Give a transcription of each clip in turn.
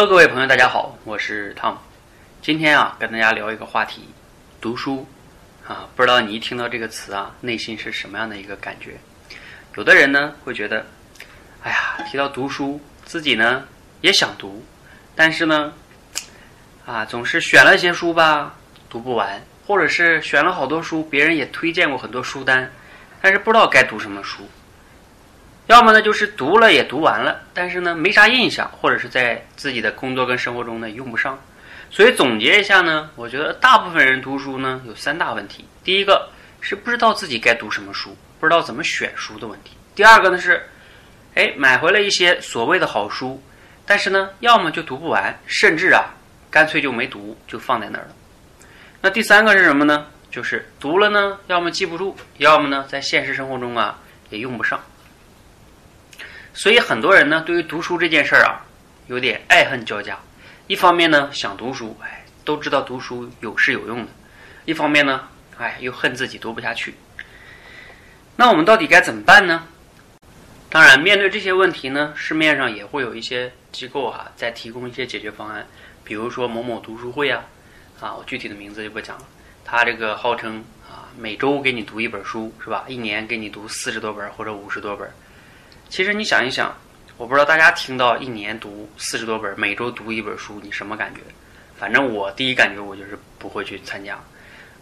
Hello，各位朋友，大家好，我是 Tom。今天啊，跟大家聊一个话题，读书啊。不知道你一听到这个词啊，内心是什么样的一个感觉？有的人呢会觉得，哎呀，提到读书，自己呢也想读，但是呢，啊，总是选了些书吧，读不完，或者是选了好多书，别人也推荐过很多书单，但是不知道该读什么书。要么呢，就是读了也读完了，但是呢，没啥印象，或者是在自己的工作跟生活中呢用不上。所以总结一下呢，我觉得大部分人读书呢有三大问题：第一个是不知道自己该读什么书，不知道怎么选书的问题；第二个呢是，哎，买回了一些所谓的好书，但是呢，要么就读不完，甚至啊，干脆就没读，就放在那儿了。那第三个是什么呢？就是读了呢，要么记不住，要么呢，在现实生活中啊也用不上。所以很多人呢，对于读书这件事儿啊，有点爱恨交加。一方面呢，想读书，哎，都知道读书有是有用的；一方面呢，哎，又恨自己读不下去。那我们到底该怎么办呢？当然，面对这些问题呢，市面上也会有一些机构哈，在提供一些解决方案。比如说某某读书会啊，啊，我具体的名字就不讲了。他这个号称啊，每周给你读一本书，是吧？一年给你读四十多本或者五十多本。其实你想一想，我不知道大家听到一年读四十多本，每周读一本书，你什么感觉？反正我第一感觉我就是不会去参加。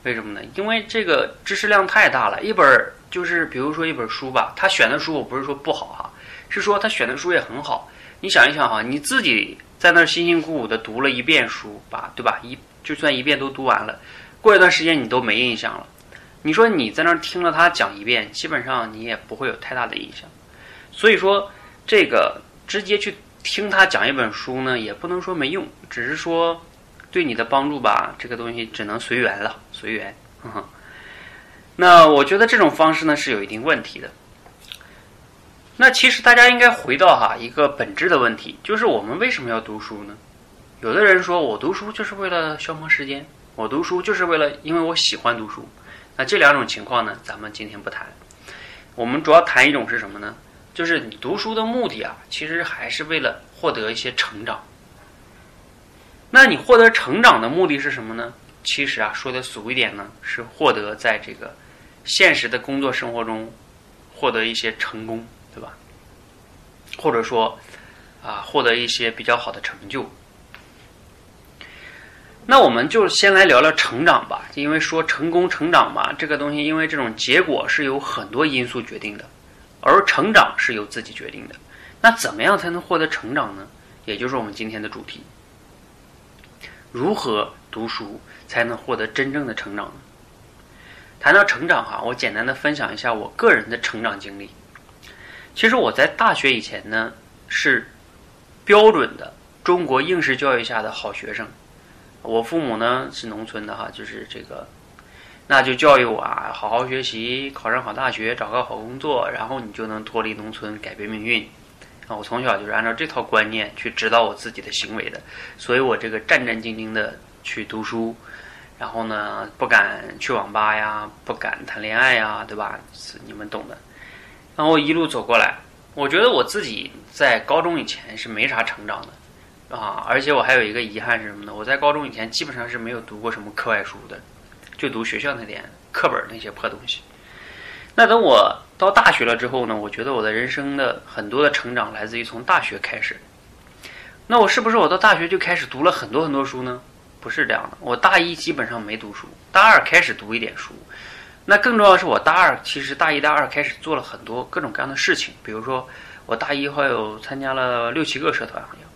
为什么呢？因为这个知识量太大了，一本就是比如说一本书吧，他选的书我不是说不好哈，是说他选的书也很好。你想一想哈，你自己在那辛辛苦苦的读了一遍书吧，对吧？一就算一遍都读完了，过一段时间你都没印象了。你说你在那听了他讲一遍，基本上你也不会有太大的印象。所以说，这个直接去听他讲一本书呢，也不能说没用，只是说对你的帮助吧，这个东西只能随缘了，随缘。那我觉得这种方式呢是有一定问题的。那其实大家应该回到哈一个本质的问题，就是我们为什么要读书呢？有的人说我读书就是为了消磨时间，我读书就是为了因为我喜欢读书。那这两种情况呢，咱们今天不谈，我们主要谈一种是什么呢？就是你读书的目的啊，其实还是为了获得一些成长。那你获得成长的目的是什么呢？其实啊，说的俗一点呢，是获得在这个现实的工作生活中获得一些成功，对吧？或者说啊，获得一些比较好的成就。那我们就先来聊聊成长吧，因为说成功、成长嘛，这个东西，因为这种结果是由很多因素决定的。而成长是由自己决定的，那怎么样才能获得成长呢？也就是我们今天的主题：如何读书才能获得真正的成长呢？谈到成长哈，我简单的分享一下我个人的成长经历。其实我在大学以前呢，是标准的中国应试教育下的好学生。我父母呢是农村的哈，就是这个。那就教育我啊，好好学习，考上好大学，找个好工作，然后你就能脱离农村，改变命运。啊，我从小就是按照这套观念去指导我自己的行为的，所以我这个战战兢兢的去读书，然后呢，不敢去网吧呀，不敢谈恋爱呀，对吧？是你们懂的。然后一路走过来，我觉得我自己在高中以前是没啥成长的，啊，而且我还有一个遗憾是什么呢？我在高中以前基本上是没有读过什么课外书的。就读学校那点课本那些破东西。那等我到大学了之后呢？我觉得我的人生的很多的成长来自于从大学开始。那我是不是我到大学就开始读了很多很多书呢？不是这样的。我大一基本上没读书，大二开始读一点书。那更重要的是，我大二其实大一、大二开始做了很多各种各样的事情。比如说，我大一还有参加了六七个社团，好像。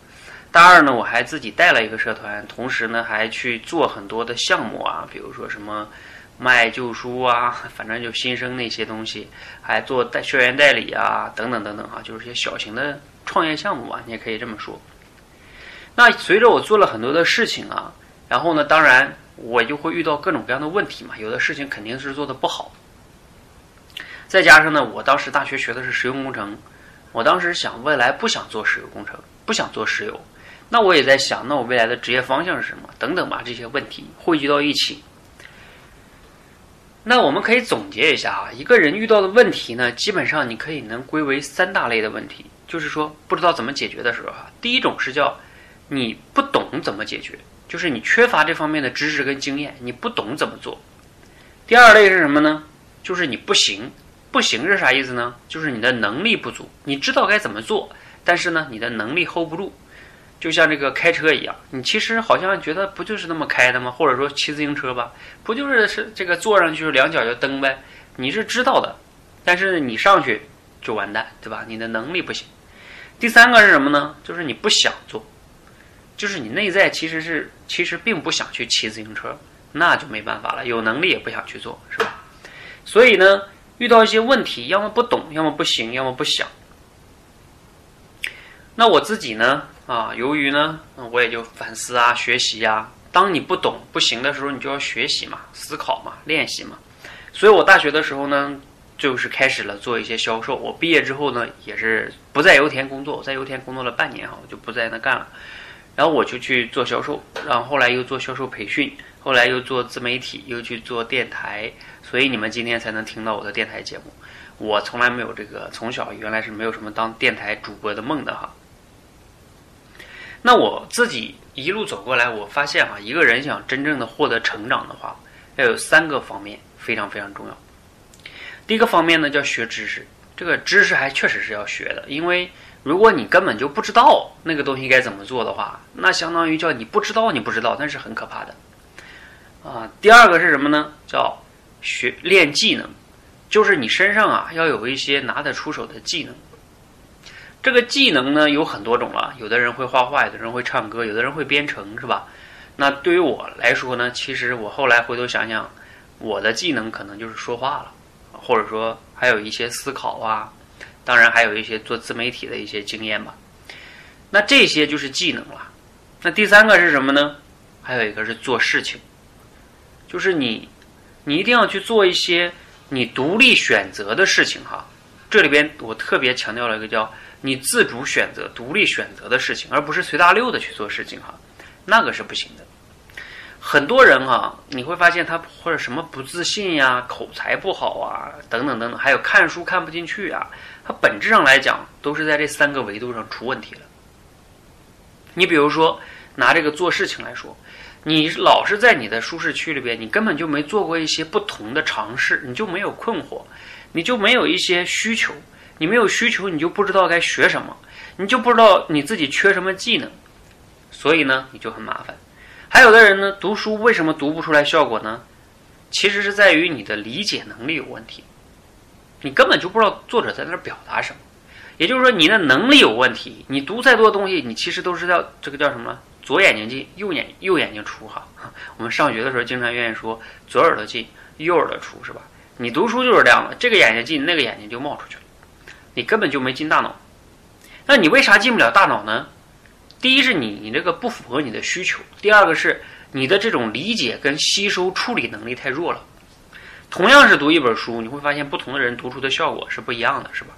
大二呢，我还自己带了一个社团，同时呢还去做很多的项目啊，比如说什么卖旧书啊，反正就新生那些东西，还做代校园代理啊，等等等等啊，就是些小型的创业项目吧，你也可以这么说。那随着我做了很多的事情啊，然后呢，当然我就会遇到各种各样的问题嘛，有的事情肯定是做的不好。再加上呢，我当时大学学的是石油工程，我当时想未来不想做石油工程，不想做石油。那我也在想，那我未来的职业方向是什么？等等吧，这些问题汇聚到一起。那我们可以总结一下啊，一个人遇到的问题呢，基本上你可以能归为三大类的问题，就是说不知道怎么解决的时候啊。第一种是叫你不懂怎么解决，就是你缺乏这方面的知识跟经验，你不懂怎么做。第二类是什么呢？就是你不行，不行是啥意思呢？就是你的能力不足，你知道该怎么做，但是呢，你的能力 hold 不住。就像这个开车一样，你其实好像觉得不就是那么开的吗？或者说骑自行车吧，不就是是这个坐上去两脚就蹬呗？你是知道的，但是你上去就完蛋，对吧？你的能力不行。第三个是什么呢？就是你不想做，就是你内在其实是其实并不想去骑自行车，那就没办法了。有能力也不想去做，是吧？所以呢，遇到一些问题，要么不懂，要么不行，要么不想。那我自己呢？啊，由于呢，我也就反思啊，学习呀。当你不懂不行的时候，你就要学习嘛，思考嘛，练习嘛。所以我大学的时候呢，就是开始了做一些销售。我毕业之后呢，也是不在油田工作，我在油田工作了半年哈，我就不在那干了。然后我就去做销售，然后后来又做销售培训，后来又做自媒体，又去做电台。所以你们今天才能听到我的电台节目。我从来没有这个，从小原来是没有什么当电台主播的梦的哈。那我自己一路走过来，我发现啊，一个人想真正的获得成长的话，要有三个方面非常非常重要。第一个方面呢，叫学知识。这个知识还确实是要学的，因为如果你根本就不知道那个东西该怎么做的话，那相当于叫你不知道你不知道，那是很可怕的。啊，第二个是什么呢？叫学练技能，就是你身上啊要有一些拿得出手的技能。这个技能呢有很多种了，有的人会画画，有的人会唱歌，有的人会编程，是吧？那对于我来说呢，其实我后来回头想想，我的技能可能就是说话了，或者说还有一些思考啊，当然还有一些做自媒体的一些经验吧。那这些就是技能了。那第三个是什么呢？还有一个是做事情，就是你，你一定要去做一些你独立选择的事情哈。这里边我特别强调了一个叫。你自主选择、独立选择的事情，而不是随大溜的去做事情哈，那个是不行的。很多人哈，你会发现他或者什么不自信呀、口才不好啊，等等等等，还有看书看不进去啊，他本质上来讲都是在这三个维度上出问题了。你比如说拿这个做事情来说，你老是在你的舒适区里边，你根本就没做过一些不同的尝试，你就没有困惑，你就没有一些需求。你没有需求，你就不知道该学什么，你就不知道你自己缺什么技能，所以呢，你就很麻烦。还有的人呢，读书为什么读不出来效果呢？其实是在于你的理解能力有问题，你根本就不知道作者在那儿表达什么。也就是说，你的能力有问题。你读再多东西，你其实都是要这个叫什么？左眼睛进，右眼右眼睛出哈。我们上学的时候经常愿意说左耳朵进，右耳朵出，是吧？你读书就是这样的，这个眼睛进，那个眼睛就冒出去了。你根本就没进大脑，那你为啥进不了大脑呢？第一是你你这个不符合你的需求，第二个是你的这种理解跟吸收处理能力太弱了。同样是读一本书，你会发现不同的人读出的效果是不一样的，是吧？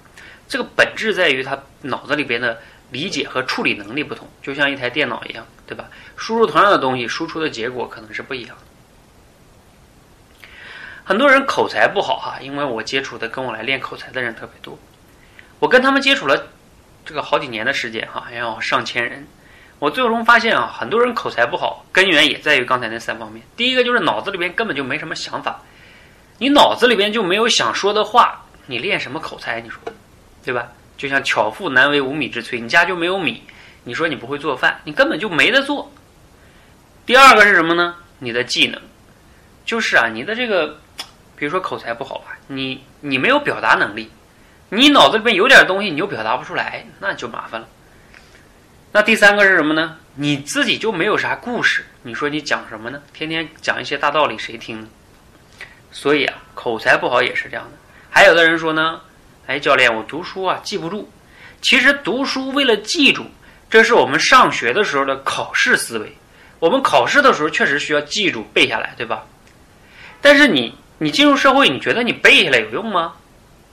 这个本质在于他脑子里边的理解和处理能力不同，就像一台电脑一样，对吧？输入同样的东西，输出的结果可能是不一样的。很多人口才不好哈，因为我接触的跟我来练口才的人特别多。我跟他们接触了这个好几年的时间，哈，要上千人。我最终发现啊，很多人口才不好，根源也在于刚才那三方面。第一个就是脑子里边根本就没什么想法，你脑子里边就没有想说的话，你练什么口才？你说，对吧？就像巧妇难为无米之炊，你家就没有米，你说你不会做饭，你根本就没得做。第二个是什么呢？你的技能，就是啊，你的这个，比如说口才不好吧，你你没有表达能力。你脑子里面有点东西，你又表达不出来，那就麻烦了。那第三个是什么呢？你自己就没有啥故事，你说你讲什么呢？天天讲一些大道理，谁听呢？所以啊，口才不好也是这样的。还有的人说呢，哎，教练，我读书啊记不住。其实读书为了记住，这是我们上学的时候的考试思维。我们考试的时候确实需要记住背下来，对吧？但是你你进入社会，你觉得你背下来有用吗？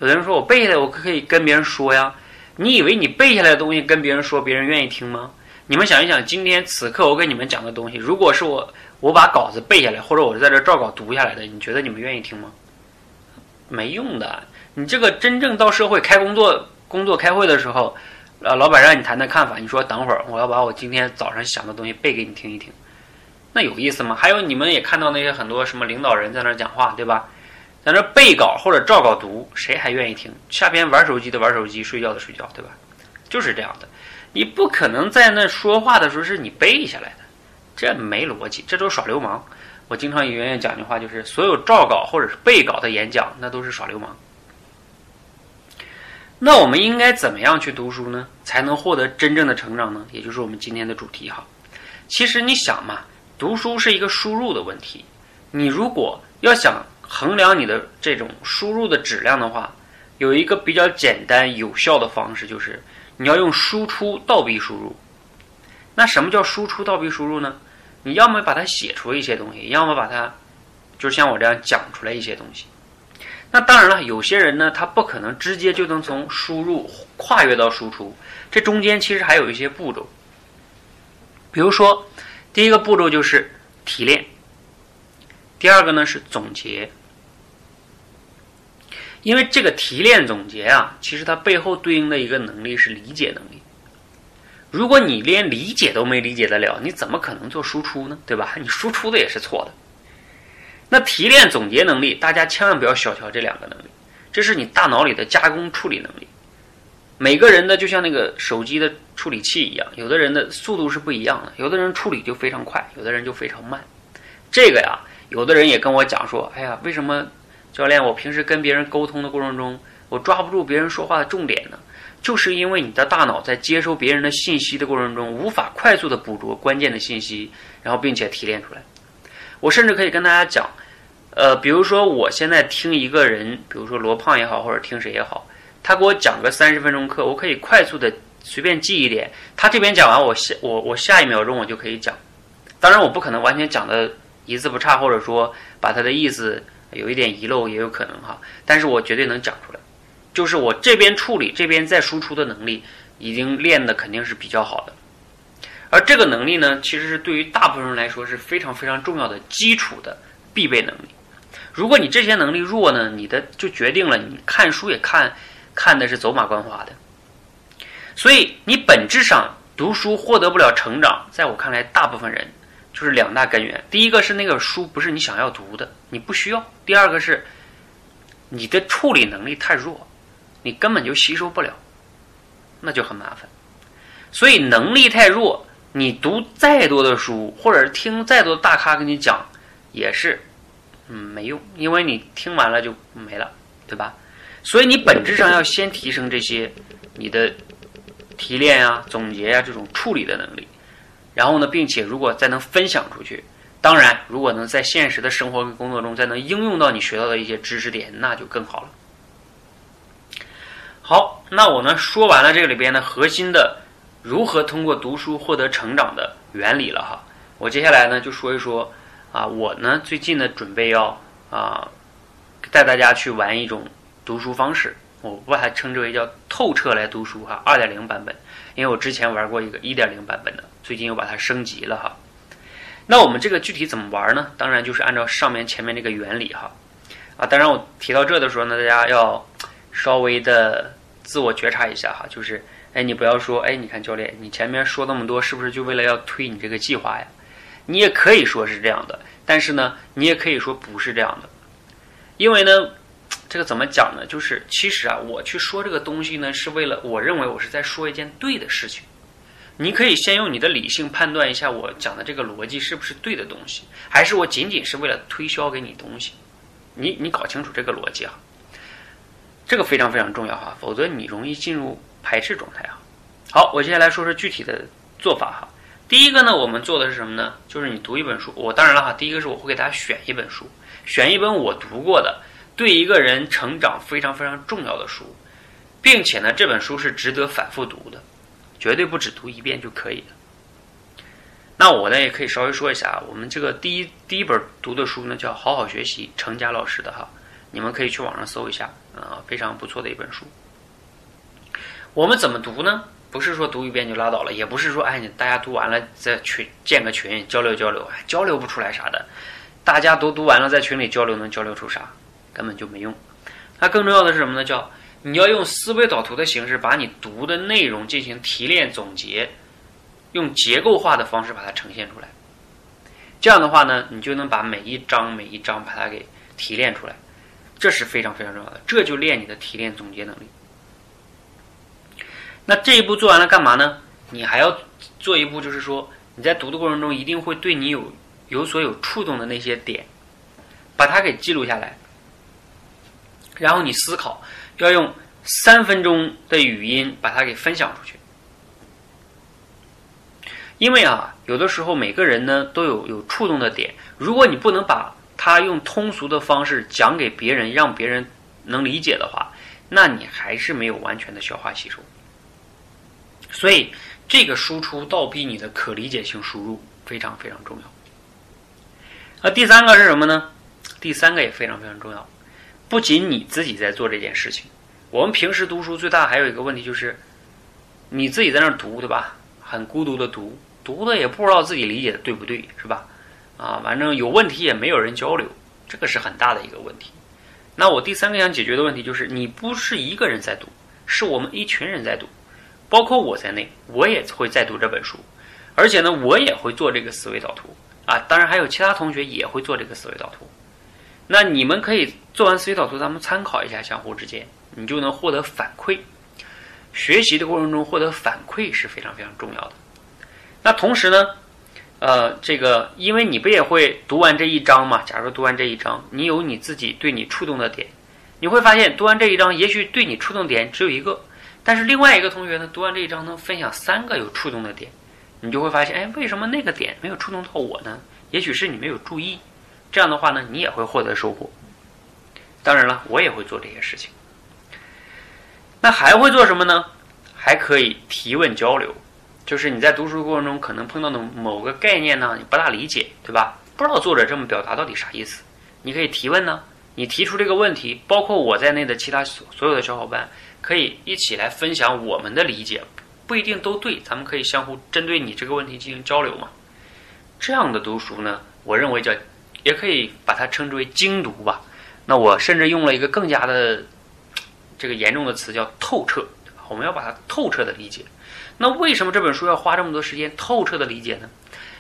有的人说：“我背下来，我可以跟别人说呀。”你以为你背下来的东西跟别人说，别人愿意听吗？你们想一想，今天此刻我给你们讲的东西，如果是我我把稿子背下来，或者我是在这照稿读下来的，你觉得你们愿意听吗？没用的。你这个真正到社会开工作、工作开会的时候，呃，老板让你谈谈看法，你说等会儿我要把我今天早上想的东西背给你听一听，那有意思吗？还有你们也看到那些很多什么领导人在那讲话，对吧？在那背稿或者照稿读，谁还愿意听？下边玩手机的玩手机，睡觉的睡觉，对吧？就是这样的，你不可能在那说话的时候是你背下来的，这没逻辑，这都是耍流氓。我经常圆圆讲句话，就是所有照稿或者是背稿的演讲，那都是耍流氓。那我们应该怎么样去读书呢？才能获得真正的成长呢？也就是我们今天的主题哈。其实你想嘛，读书是一个输入的问题，你如果要想。衡量你的这种输入的质量的话，有一个比较简单有效的方式，就是你要用输出倒逼输入。那什么叫输出倒逼输入呢？你要么把它写出一些东西，要么把它，就像我这样讲出来一些东西。那当然了，有些人呢，他不可能直接就能从输入跨越到输出，这中间其实还有一些步骤。比如说，第一个步骤就是提炼，第二个呢是总结。因为这个提炼总结啊，其实它背后对应的一个能力是理解能力。如果你连理解都没理解得了，你怎么可能做输出呢？对吧？你输出的也是错的。那提炼总结能力，大家千万不要小瞧这两个能力，这是你大脑里的加工处理能力。每个人的就像那个手机的处理器一样，有的人的速度是不一样的，有的人处理就非常快，有的人就非常慢。这个呀，有的人也跟我讲说：“哎呀，为什么？”教练，我平时跟别人沟通的过程中，我抓不住别人说话的重点呢，就是因为你的大脑在接收别人的信息的过程中，无法快速的捕捉关键的信息，然后并且提炼出来。我甚至可以跟大家讲，呃，比如说我现在听一个人，比如说罗胖也好，或者听谁也好，他给我讲个三十分钟课，我可以快速的随便记一点，他这边讲完，我下我我下一秒钟我就可以讲。当然，我不可能完全讲的一字不差，或者说把他的意思。有一点遗漏也有可能哈，但是我绝对能讲出来，就是我这边处理这边再输出的能力已经练的肯定是比较好的，而这个能力呢，其实是对于大部分人来说是非常非常重要的基础的必备能力。如果你这些能力弱呢，你的就决定了你看书也看看的是走马观花的，所以你本质上读书获得不了成长，在我看来，大部分人。就是两大根源，第一个是那个书不是你想要读的，你不需要；第二个是你的处理能力太弱，你根本就吸收不了，那就很麻烦。所以能力太弱，你读再多的书，或者是听再多的大咖跟你讲，也是嗯没用，因为你听完了就没了，对吧？所以你本质上要先提升这些你的提炼啊、总结啊这种处理的能力。然后呢，并且如果再能分享出去，当然，如果能在现实的生活跟工作中再能应用到你学到的一些知识点，那就更好了。好，那我呢说完了这个里边的核心的如何通过读书获得成长的原理了哈。我接下来呢就说一说啊，我呢最近呢准备要啊带大家去玩一种读书方式，我把它称之为叫透彻来读书哈，二点零版本。因为我之前玩过一个一点零版本的，最近又把它升级了哈。那我们这个具体怎么玩呢？当然就是按照上面前面这个原理哈。啊，当然我提到这的时候呢，大家要稍微的自我觉察一下哈，就是哎，你不要说哎，你看教练，你前面说那么多，是不是就为了要推你这个计划呀？你也可以说是这样的，但是呢，你也可以说不是这样的，因为呢。这个怎么讲呢？就是其实啊，我去说这个东西呢，是为了我认为我是在说一件对的事情。你可以先用你的理性判断一下，我讲的这个逻辑是不是对的东西，还是我仅仅是为了推销给你东西？你你搞清楚这个逻辑啊，这个非常非常重要哈，否则你容易进入排斥状态啊。好，我接下来说说具体的做法哈。第一个呢，我们做的是什么呢？就是你读一本书，我当然了哈，第一个是我会给大家选一本书，选一本我读过的。对一个人成长非常非常重要的书，并且呢，这本书是值得反复读的，绝对不只读一遍就可以的。那我呢，也可以稍微说一下，我们这个第一第一本读的书呢，叫《好好学习》，程佳老师的哈，你们可以去网上搜一下，啊，非常不错的一本书。我们怎么读呢？不是说读一遍就拉倒了，也不是说哎，你大家读完了再群建个群交流交流，交流不出来啥的。大家都读完了，在群里交流能交流出啥？根本就没用。它更重要的是什么呢？叫你要用思维导图的形式把你读的内容进行提炼总结，用结构化的方式把它呈现出来。这样的话呢，你就能把每一章每一章把它给提炼出来，这是非常非常重要的。这就练你的提炼总结能力。那这一步做完了干嘛呢？你还要做一步，就是说你在读的过程中一定会对你有有所有触动的那些点，把它给记录下来，然后你思考，要用三分钟的语音把它给分享出去。因为啊，有的时候每个人呢都有有触动的点，如果你不能把它用通俗的方式讲给别人，让别人能理解的话，那你还是没有完全的消化吸收。所以，这个输出倒逼你的可理解性输入非常非常重要。那第三个是什么呢？第三个也非常非常重要。不仅你自己在做这件事情，我们平时读书最大还有一个问题就是，你自己在那儿读，对吧？很孤独的读，读的也不知道自己理解的对不对，是吧？啊，反正有问题也没有人交流，这个是很大的一个问题。那我第三个想解决的问题就是，你不是一个人在读，是我们一群人在读。包括我在内，我也会在读这本书，而且呢，我也会做这个思维导图啊。当然，还有其他同学也会做这个思维导图。那你们可以做完思维导图，咱们参考一下，相互之间，你就能获得反馈。学习的过程中获得反馈是非常非常重要的。那同时呢，呃，这个因为你不也会读完这一章嘛？假如读完这一章，你有你自己对你触动的点，你会发现读完这一章，也许对你触动点只有一个。但是另外一个同学呢，读完这一章能分享三个有触动的点，你就会发现，哎，为什么那个点没有触动到我呢？也许是你没有注意。这样的话呢，你也会获得收获。当然了，我也会做这些事情。那还会做什么呢？还可以提问交流，就是你在读书过程中可能碰到的某个概念呢，你不大理解，对吧？不知道作者这么表达到底啥意思，你可以提问呢。你提出这个问题，包括我在内的其他所所有的小伙伴。可以一起来分享我们的理解，不一定都对，咱们可以相互针对你这个问题进行交流嘛。这样的读书呢，我认为叫，也可以把它称之为精读吧。那我甚至用了一个更加的 这个严重的词，叫透彻。我们要把它透彻的理解。那为什么这本书要花这么多时间透彻的理解呢？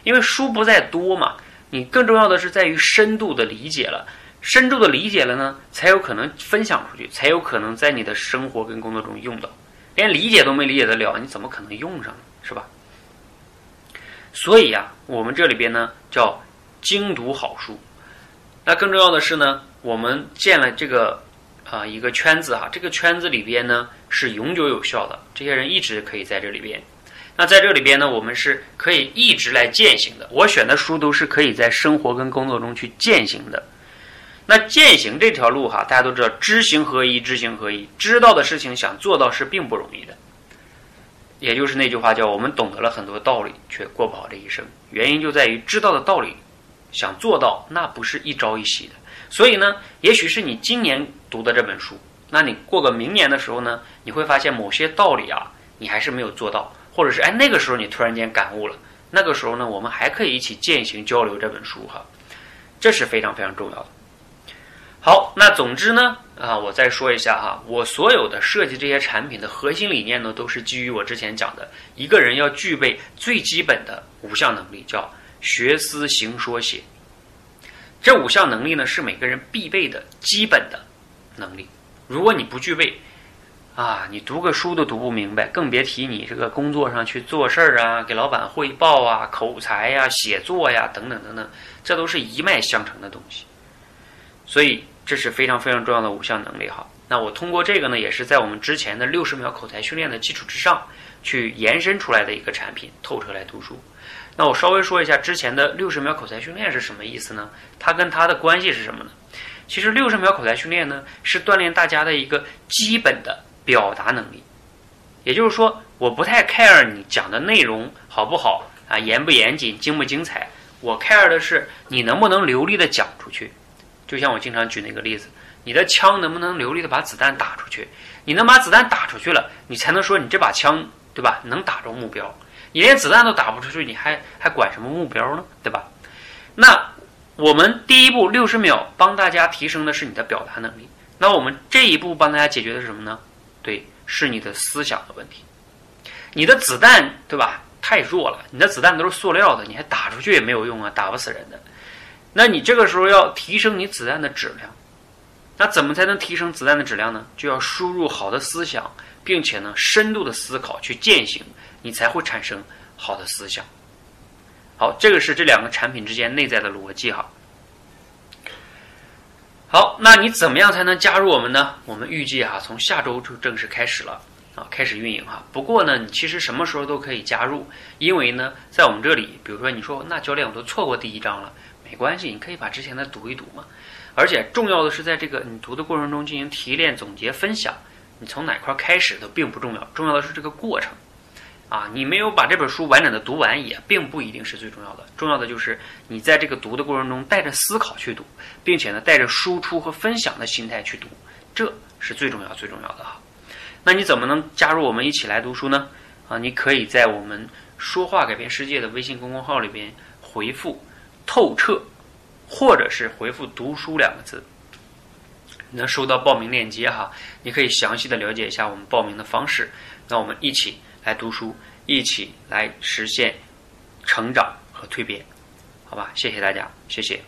因为书不在多嘛，你更重要的是在于深度的理解了。深度的理解了呢，才有可能分享出去，才有可能在你的生活跟工作中用到。连理解都没理解得了，你怎么可能用上呢，是吧？所以呀，我们这里边呢叫精读好书。那更重要的是呢，我们建了这个啊一个圈子哈，这个圈子里边呢是永久有效的，这些人一直可以在这里边。那在这里边呢，我们是可以一直来践行的。我选的书都是可以在生活跟工作中去践行的。那践行这条路哈，大家都知道，知行合一，知行合一。知道的事情想做到是并不容易的，也就是那句话叫“我们懂得了很多道理，却过不好这一生”。原因就在于知道的道理，想做到那不是一朝一夕的。所以呢，也许是你今年读的这本书，那你过个明年的时候呢，你会发现某些道理啊，你还是没有做到，或者是哎那个时候你突然间感悟了，那个时候呢，我们还可以一起践行交流这本书哈，这是非常非常重要的。好，那总之呢，啊，我再说一下哈，我所有的设计这些产品的核心理念呢，都是基于我之前讲的，一个人要具备最基本的五项能力，叫学思行说写。这五项能力呢，是每个人必备的基本的能力。如果你不具备，啊，你读个书都读不明白，更别提你这个工作上去做事儿啊，给老板汇报啊，口才呀，写作呀，等等等等，这都是一脉相承的东西。所以。这是非常非常重要的五项能力哈。那我通过这个呢，也是在我们之前的六十秒口才训练的基础之上，去延伸出来的一个产品。透彻来读书。那我稍微说一下之前的六十秒口才训练是什么意思呢？它跟它的关系是什么呢？其实六十秒口才训练呢，是锻炼大家的一个基本的表达能力。也就是说，我不太 care 你讲的内容好不好啊，严不严谨，精不精彩。我 care 的是你能不能流利的讲出去。就像我经常举那个例子，你的枪能不能流利的把子弹打出去？你能把子弹打出去了，你才能说你这把枪，对吧？能打中目标。你连子弹都打不出去，你还还管什么目标呢？对吧？那我们第一步六十秒帮大家提升的是你的表达能力。那我们这一步帮大家解决的是什么呢？对，是你的思想的问题。你的子弹对吧？太弱了，你的子弹都是塑料的，你还打出去也没有用啊，打不死人的。那你这个时候要提升你子弹的质量，那怎么才能提升子弹的质量呢？就要输入好的思想，并且呢，深度的思考去践行，你才会产生好的思想。好，这个是这两个产品之间内在的逻辑哈。好，那你怎么样才能加入我们呢？我们预计哈，从下周就正式开始了啊，开始运营哈。不过呢，你其实什么时候都可以加入，因为呢，在我们这里，比如说你说那教练我都错过第一章了，没关系，你可以把之前的读一读嘛。而且重要的是，在这个你读的过程中进行提炼、总结、分享。你从哪块开始都并不重要，重要的是这个过程。啊，你没有把这本书完整的读完，也并不一定是最重要的。重要的就是你在这个读的过程中，带着思考去读，并且呢，带着输出和分享的心态去读，这是最重要、最重要的哈。那你怎么能加入我们一起来读书呢？啊，你可以在我们说话改变世界的微信公众号里边回复“透彻”，或者是回复“读书”两个字，能收到报名链接哈。你可以详细的了解一下我们报名的方式。那我们一起。来读书，一起来实现成长和蜕变，好吧？谢谢大家，谢谢。